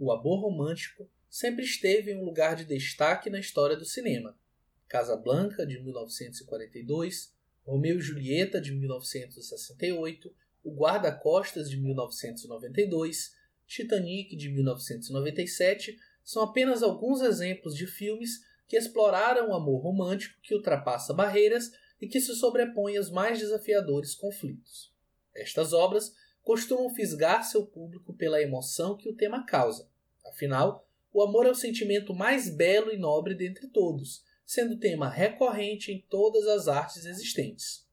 o amor romântico sempre esteve em um lugar de destaque na história do cinema. Casablanca, de 1942, Romeu e Julieta, de 1968, O Guarda-Costas, de 1992, Titanic, de 1997, são apenas alguns exemplos de filmes que exploraram o amor romântico que ultrapassa barreiras e que se sobrepõe aos mais desafiadores conflitos. Estas obras costumam fisgar seu público pela emoção que o tema causa. Afinal, o amor é o sentimento mais belo e nobre dentre todos, sendo tema recorrente em todas as artes existentes.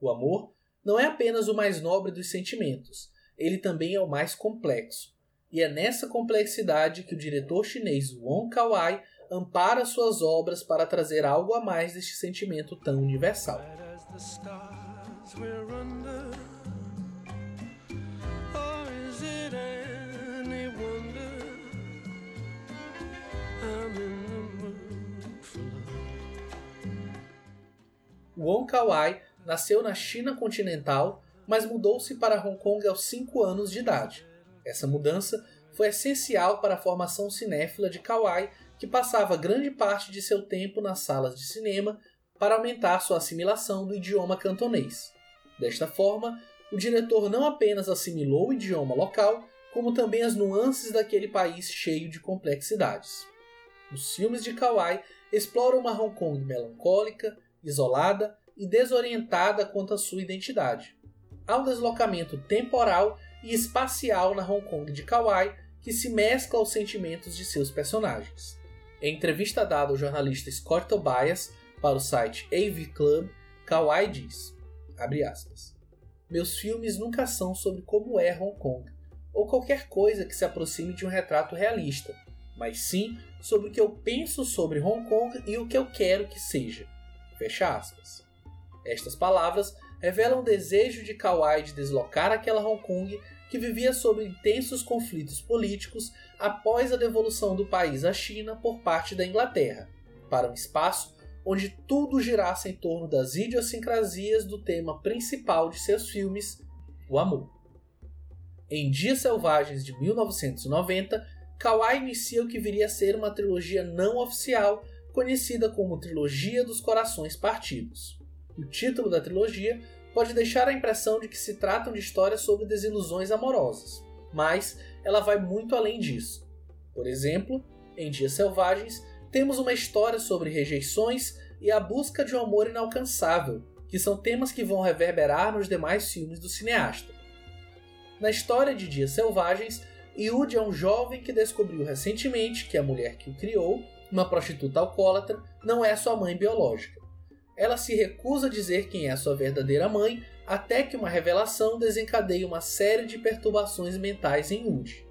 O amor não é apenas o mais nobre dos sentimentos, ele também é o mais complexo. E é nessa complexidade que o diretor chinês Wong Kar-wai ampara suas obras para trazer algo a mais deste sentimento tão universal. Wong Kar-wai nasceu na China continental, mas mudou-se para Hong Kong aos 5 anos de idade. Essa mudança foi essencial para a formação cinéfila de Kar-wai, que passava grande parte de seu tempo nas salas de cinema para aumentar sua assimilação do idioma cantonês. Desta forma, o diretor não apenas assimilou o idioma local, como também as nuances daquele país cheio de complexidades. Os filmes de Kawai exploram uma Hong Kong melancólica, isolada e desorientada quanto à sua identidade. Há um deslocamento temporal e espacial na Hong Kong de Kauai que se mescla aos sentimentos de seus personagens. Em entrevista dada ao jornalista Scott Tobias para o site AV Club, Kauai diz, aspas, Meus filmes nunca são sobre como é Hong Kong, ou qualquer coisa que se aproxime de um retrato realista, mas sim sobre o que eu penso sobre Hong Kong e o que eu quero que seja. Fecha aspas. Estas palavras revelam o desejo de Kawai de deslocar aquela Hong Kong que vivia sob intensos conflitos políticos após a devolução do país à China por parte da Inglaterra, para um espaço onde tudo girasse em torno das idiosincrasias do tema principal de seus filmes, o amor. Em Dias Selvagens de 1990, Kawai inicia o que viria a ser uma trilogia não oficial conhecida como Trilogia dos Corações Partidos. O título da trilogia pode deixar a impressão de que se tratam de histórias sobre desilusões amorosas, mas ela vai muito além disso. Por exemplo, em Dias Selvagens, temos uma história sobre rejeições e a busca de um amor inalcançável, que são temas que vão reverberar nos demais filmes do cineasta. Na história de Dias Selvagens, Yud é um jovem que descobriu recentemente que a mulher que o criou uma prostituta alcoólatra, não é sua mãe biológica. Ela se recusa a dizer quem é sua verdadeira mãe, até que uma revelação desencadeie uma série de perturbações mentais em Woody.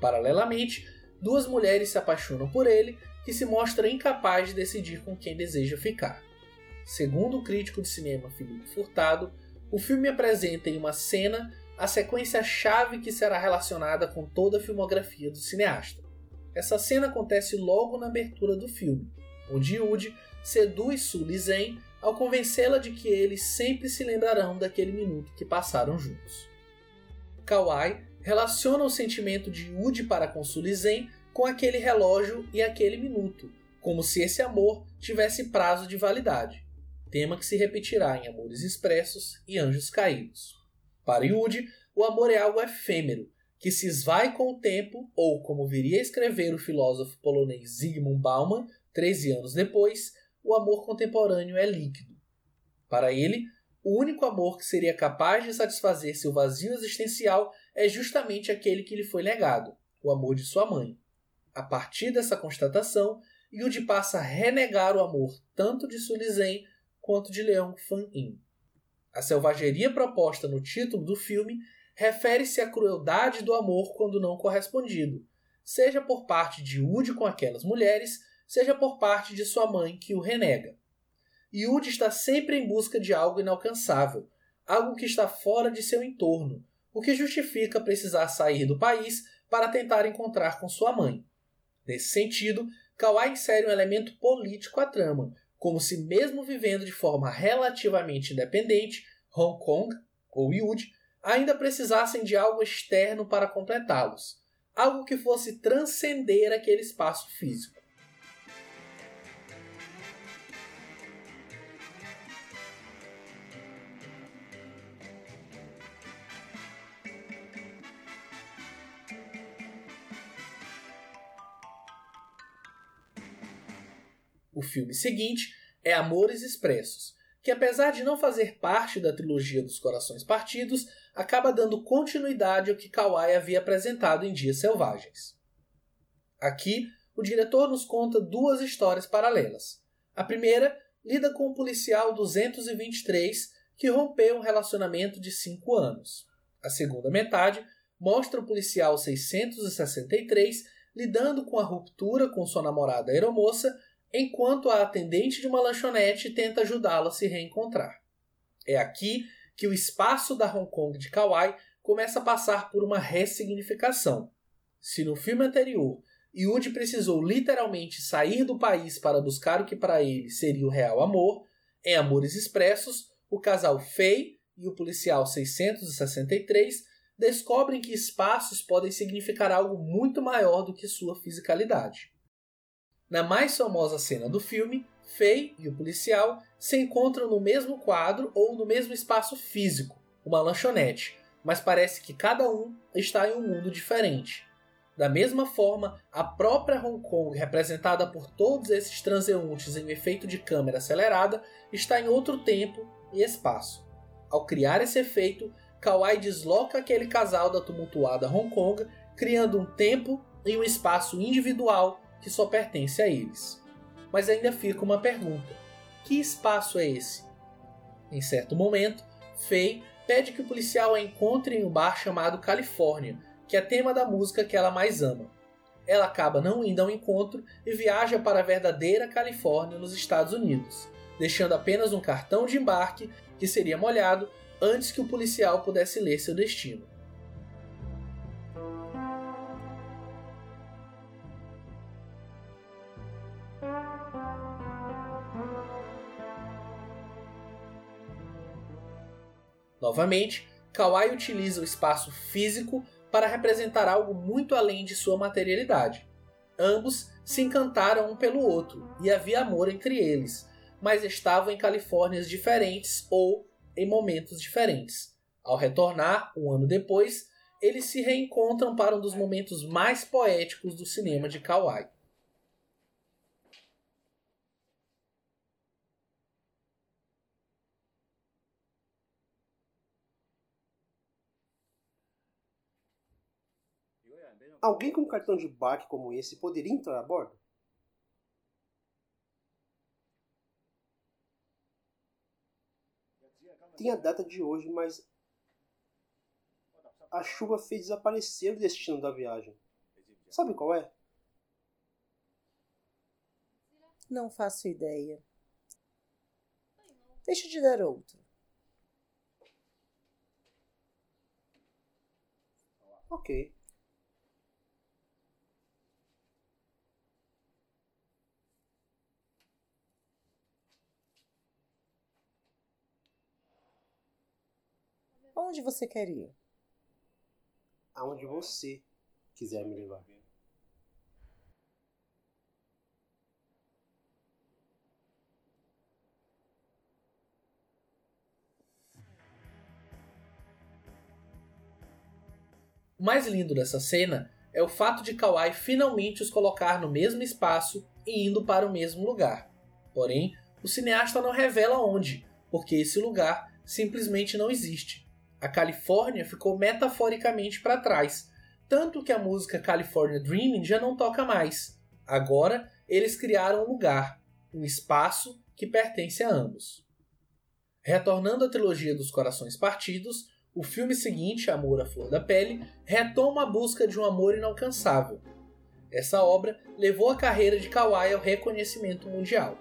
Paralelamente, duas mulheres se apaixonam por ele, que se mostra incapaz de decidir com quem deseja ficar. Segundo o crítico de cinema Felipe Furtado, o filme apresenta em uma cena a sequência chave que será relacionada com toda a filmografia do cineasta. Essa cena acontece logo na abertura do filme, onde Yuji seduz Su Zen ao convencê-la de que eles sempre se lembrarão daquele minuto que passaram juntos. Kawai relaciona o sentimento de Yuji para com Su Zen com aquele relógio e aquele minuto, como se esse amor tivesse prazo de validade, tema que se repetirá em Amores Expressos e Anjos Caídos. Para Yuji, o amor é algo efêmero, que se esvai com o tempo, ou como viria a escrever o filósofo polonês Zygmunt Bauman, 13 anos depois, o amor contemporâneo é líquido. Para ele, o único amor que seria capaz de satisfazer seu vazio existencial é justamente aquele que lhe foi negado, o amor de sua mãe. A partir dessa constatação, Yudi passa a renegar o amor tanto de Sulizen quanto de Leão Fan-in. A selvageria proposta no título do filme refere-se à crueldade do amor quando não correspondido, seja por parte de Woody com aquelas mulheres, seja por parte de sua mãe que o renega. Woody está sempre em busca de algo inalcançável, algo que está fora de seu entorno, o que justifica precisar sair do país para tentar encontrar com sua mãe. Nesse sentido, Kawai insere um elemento político à trama, como se mesmo vivendo de forma relativamente independente, Hong Kong, ou Yude, ainda precisassem de algo externo para completá-los, algo que fosse transcender aquele espaço físico. O filme seguinte é Amores Expressos, que apesar de não fazer parte da trilogia dos Corações Partidos, acaba dando continuidade ao que Kawai havia apresentado em Dias Selvagens. Aqui, o diretor nos conta duas histórias paralelas. A primeira lida com o policial 223 que rompeu um relacionamento de cinco anos. A segunda metade mostra o policial 663 lidando com a ruptura com sua namorada aeromoça enquanto a atendente de uma lanchonete tenta ajudá-lo a se reencontrar. É aqui que o espaço da Hong Kong de Kauai começa a passar por uma ressignificação. Se no filme anterior Yuji precisou literalmente sair do país para buscar o que para ele seria o real amor, em Amores Expressos, o casal Fei e o policial 663 descobrem que espaços podem significar algo muito maior do que sua fisicalidade. Na mais famosa cena do filme, Faye e o policial se encontram no mesmo quadro ou no mesmo espaço físico, uma lanchonete, mas parece que cada um está em um mundo diferente. Da mesma forma, a própria Hong Kong, representada por todos esses transeuntes em um efeito de câmera acelerada, está em outro tempo e espaço. Ao criar esse efeito, Kawai desloca aquele casal da tumultuada Hong Kong, criando um tempo e um espaço individual que só pertence a eles. Mas ainda fica uma pergunta: que espaço é esse? Em certo momento, Faye pede que o policial a encontre em um bar chamado Califórnia, que é tema da música que ela mais ama. Ela acaba não indo ao encontro e viaja para a verdadeira Califórnia, nos Estados Unidos, deixando apenas um cartão de embarque que seria molhado antes que o policial pudesse ler seu destino. Novamente, Kawai utiliza o espaço físico para representar algo muito além de sua materialidade. Ambos se encantaram um pelo outro e havia amor entre eles, mas estavam em Califórnias diferentes ou em momentos diferentes. Ao retornar, um ano depois, eles se reencontram para um dos momentos mais poéticos do cinema de Kawai. Alguém com um cartão de embarque como esse poderia entrar a bordo? Tem a data de hoje, mas a chuva fez desaparecer o destino da viagem. Sabe qual é? Não faço ideia. Deixa eu te dar outro. Ok. Onde você quer ir? Aonde você quiser me levar. O mais lindo dessa cena é o fato de Kawai finalmente os colocar no mesmo espaço e indo para o mesmo lugar. Porém, o cineasta não revela onde, porque esse lugar simplesmente não existe a Califórnia ficou metaforicamente para trás, tanto que a música California Dreaming já não toca mais. Agora eles criaram um lugar, um espaço que pertence a ambos. Retornando à trilogia dos Corações Partidos, o filme seguinte, Amor à Flor da Pele, retoma a busca de um amor inalcançável. Essa obra levou a carreira de Kawai ao reconhecimento mundial.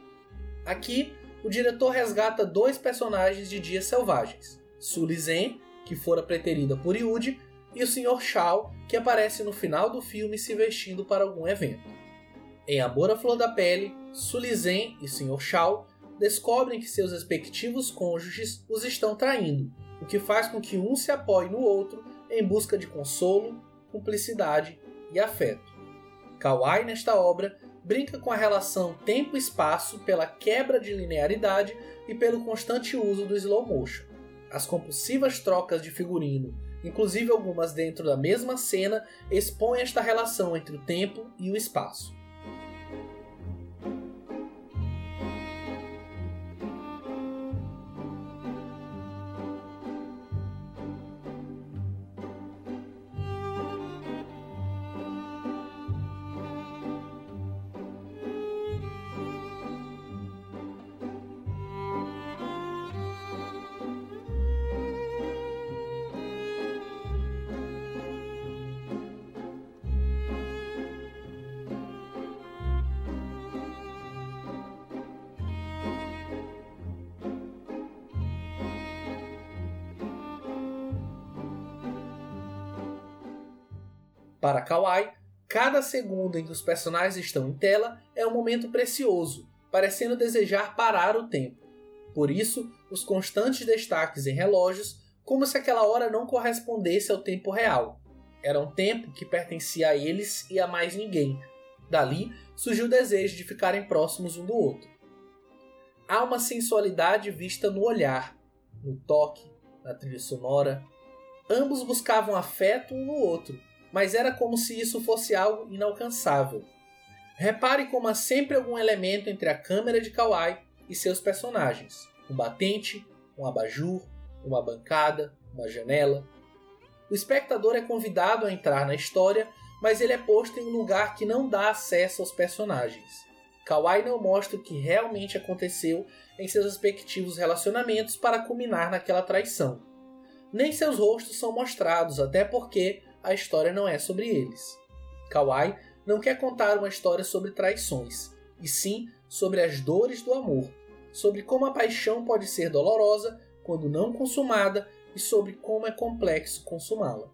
Aqui, o diretor resgata dois personagens de Dias Selvagens, Sully Zen que fora preterida por Yuji, e o Sr. Shao, que aparece no final do filme se vestindo para algum evento. Em Amor à Flor da Pele, Sulizen e Sr. Shao descobrem que seus respectivos cônjuges os estão traindo, o que faz com que um se apoie no outro em busca de consolo, cumplicidade e afeto. Kawai, nesta obra, brinca com a relação tempo-espaço pela quebra de linearidade e pelo constante uso do slow motion. As compulsivas trocas de figurino, inclusive algumas dentro da mesma cena, expõem esta relação entre o tempo e o espaço. Para Kawai, cada segundo em que os personagens estão em tela é um momento precioso, parecendo desejar parar o tempo. Por isso, os constantes destaques em relógios, como se aquela hora não correspondesse ao tempo real. Era um tempo que pertencia a eles e a mais ninguém. Dali surgiu o desejo de ficarem próximos um do outro. Há uma sensualidade vista no olhar, no toque, na trilha sonora. Ambos buscavam afeto um no outro, mas era como se isso fosse algo inalcançável. Repare como há sempre algum elemento entre a câmera de Kawai e seus personagens: um batente, um abajur, uma bancada, uma janela. O espectador é convidado a entrar na história, mas ele é posto em um lugar que não dá acesso aos personagens. Kawai não mostra o que realmente aconteceu em seus respectivos relacionamentos para culminar naquela traição. Nem seus rostos são mostrados, até porque a história não é sobre eles. Kawai não quer contar uma história sobre traições, e sim sobre as dores do amor, sobre como a paixão pode ser dolorosa quando não consumada e sobre como é complexo consumá-la.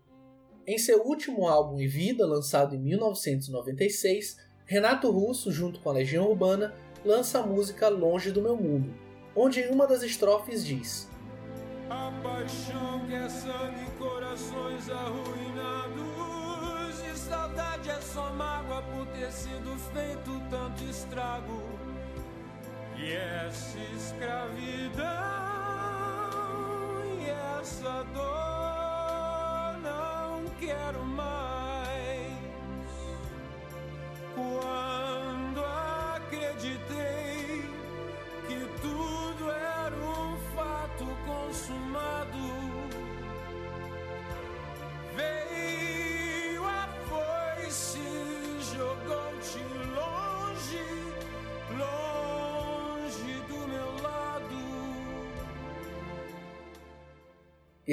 Em seu último álbum Em Vida, lançado em 1996, Renato Russo, junto com a Legião Urbana, lança a música Longe do Meu Mundo, onde em uma das estrofes diz: A paixão que é sangue corações arruinados. E saudade é só mágoa por ter sido feito tanto estrago. E essa escravidão e essa dor não quero mais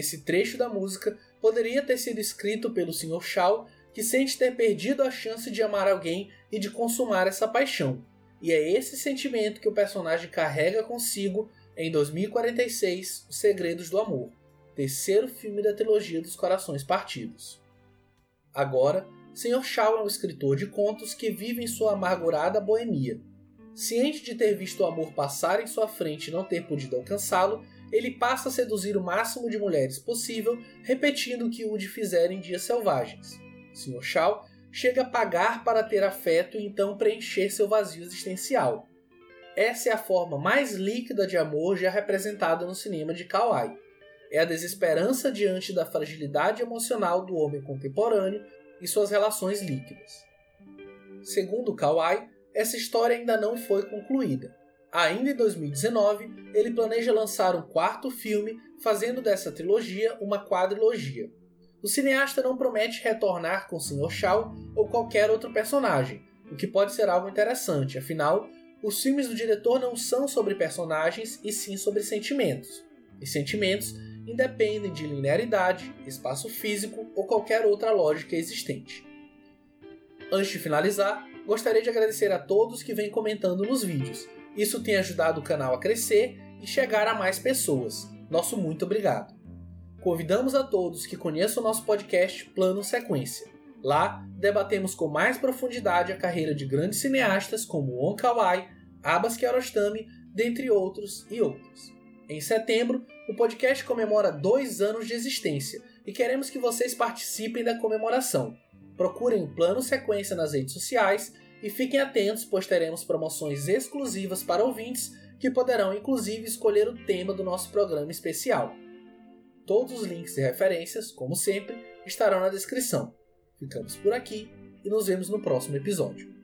Esse trecho da música poderia ter sido escrito pelo Sr. Shaw, que sente ter perdido a chance de amar alguém e de consumar essa paixão. E é esse sentimento que o personagem carrega consigo em 2046, Os Segredos do Amor, terceiro filme da trilogia dos Corações Partidos. Agora, Sr. Shaw é um escritor de contos que vive em sua amargurada boemia. Ciente de ter visto o amor passar em sua frente e não ter podido alcançá-lo, ele passa a seduzir o máximo de mulheres possível, repetindo o que Woody fizera em Dias Selvagens. Sr. Shaw chega a pagar para ter afeto e então preencher seu vazio existencial. Essa é a forma mais líquida de amor já representada no cinema de Kawai. É a desesperança diante da fragilidade emocional do homem contemporâneo e suas relações líquidas. Segundo Kawai, essa história ainda não foi concluída. Ainda em 2019, ele planeja lançar um quarto filme, fazendo dessa trilogia uma quadrilogia. O cineasta não promete retornar com o Sr. Shaw ou qualquer outro personagem, o que pode ser algo interessante, afinal, os filmes do diretor não são sobre personagens e sim sobre sentimentos. E sentimentos independem de linearidade, espaço físico ou qualquer outra lógica existente. Antes de finalizar, gostaria de agradecer a todos que vêm comentando nos vídeos. Isso tem ajudado o canal a crescer e chegar a mais pessoas. Nosso muito obrigado. Convidamos a todos que conheçam o nosso podcast Plano Sequência. Lá, debatemos com mais profundidade a carreira de grandes cineastas como On Kawai, Abbas Kiarostami, dentre outros e outros. Em setembro, o podcast comemora dois anos de existência e queremos que vocês participem da comemoração. Procurem o Plano Sequência nas redes sociais e fiquem atentos, pois teremos promoções exclusivas para ouvintes que poderão inclusive escolher o tema do nosso programa especial. Todos os links e referências, como sempre, estarão na descrição. Ficamos por aqui e nos vemos no próximo episódio.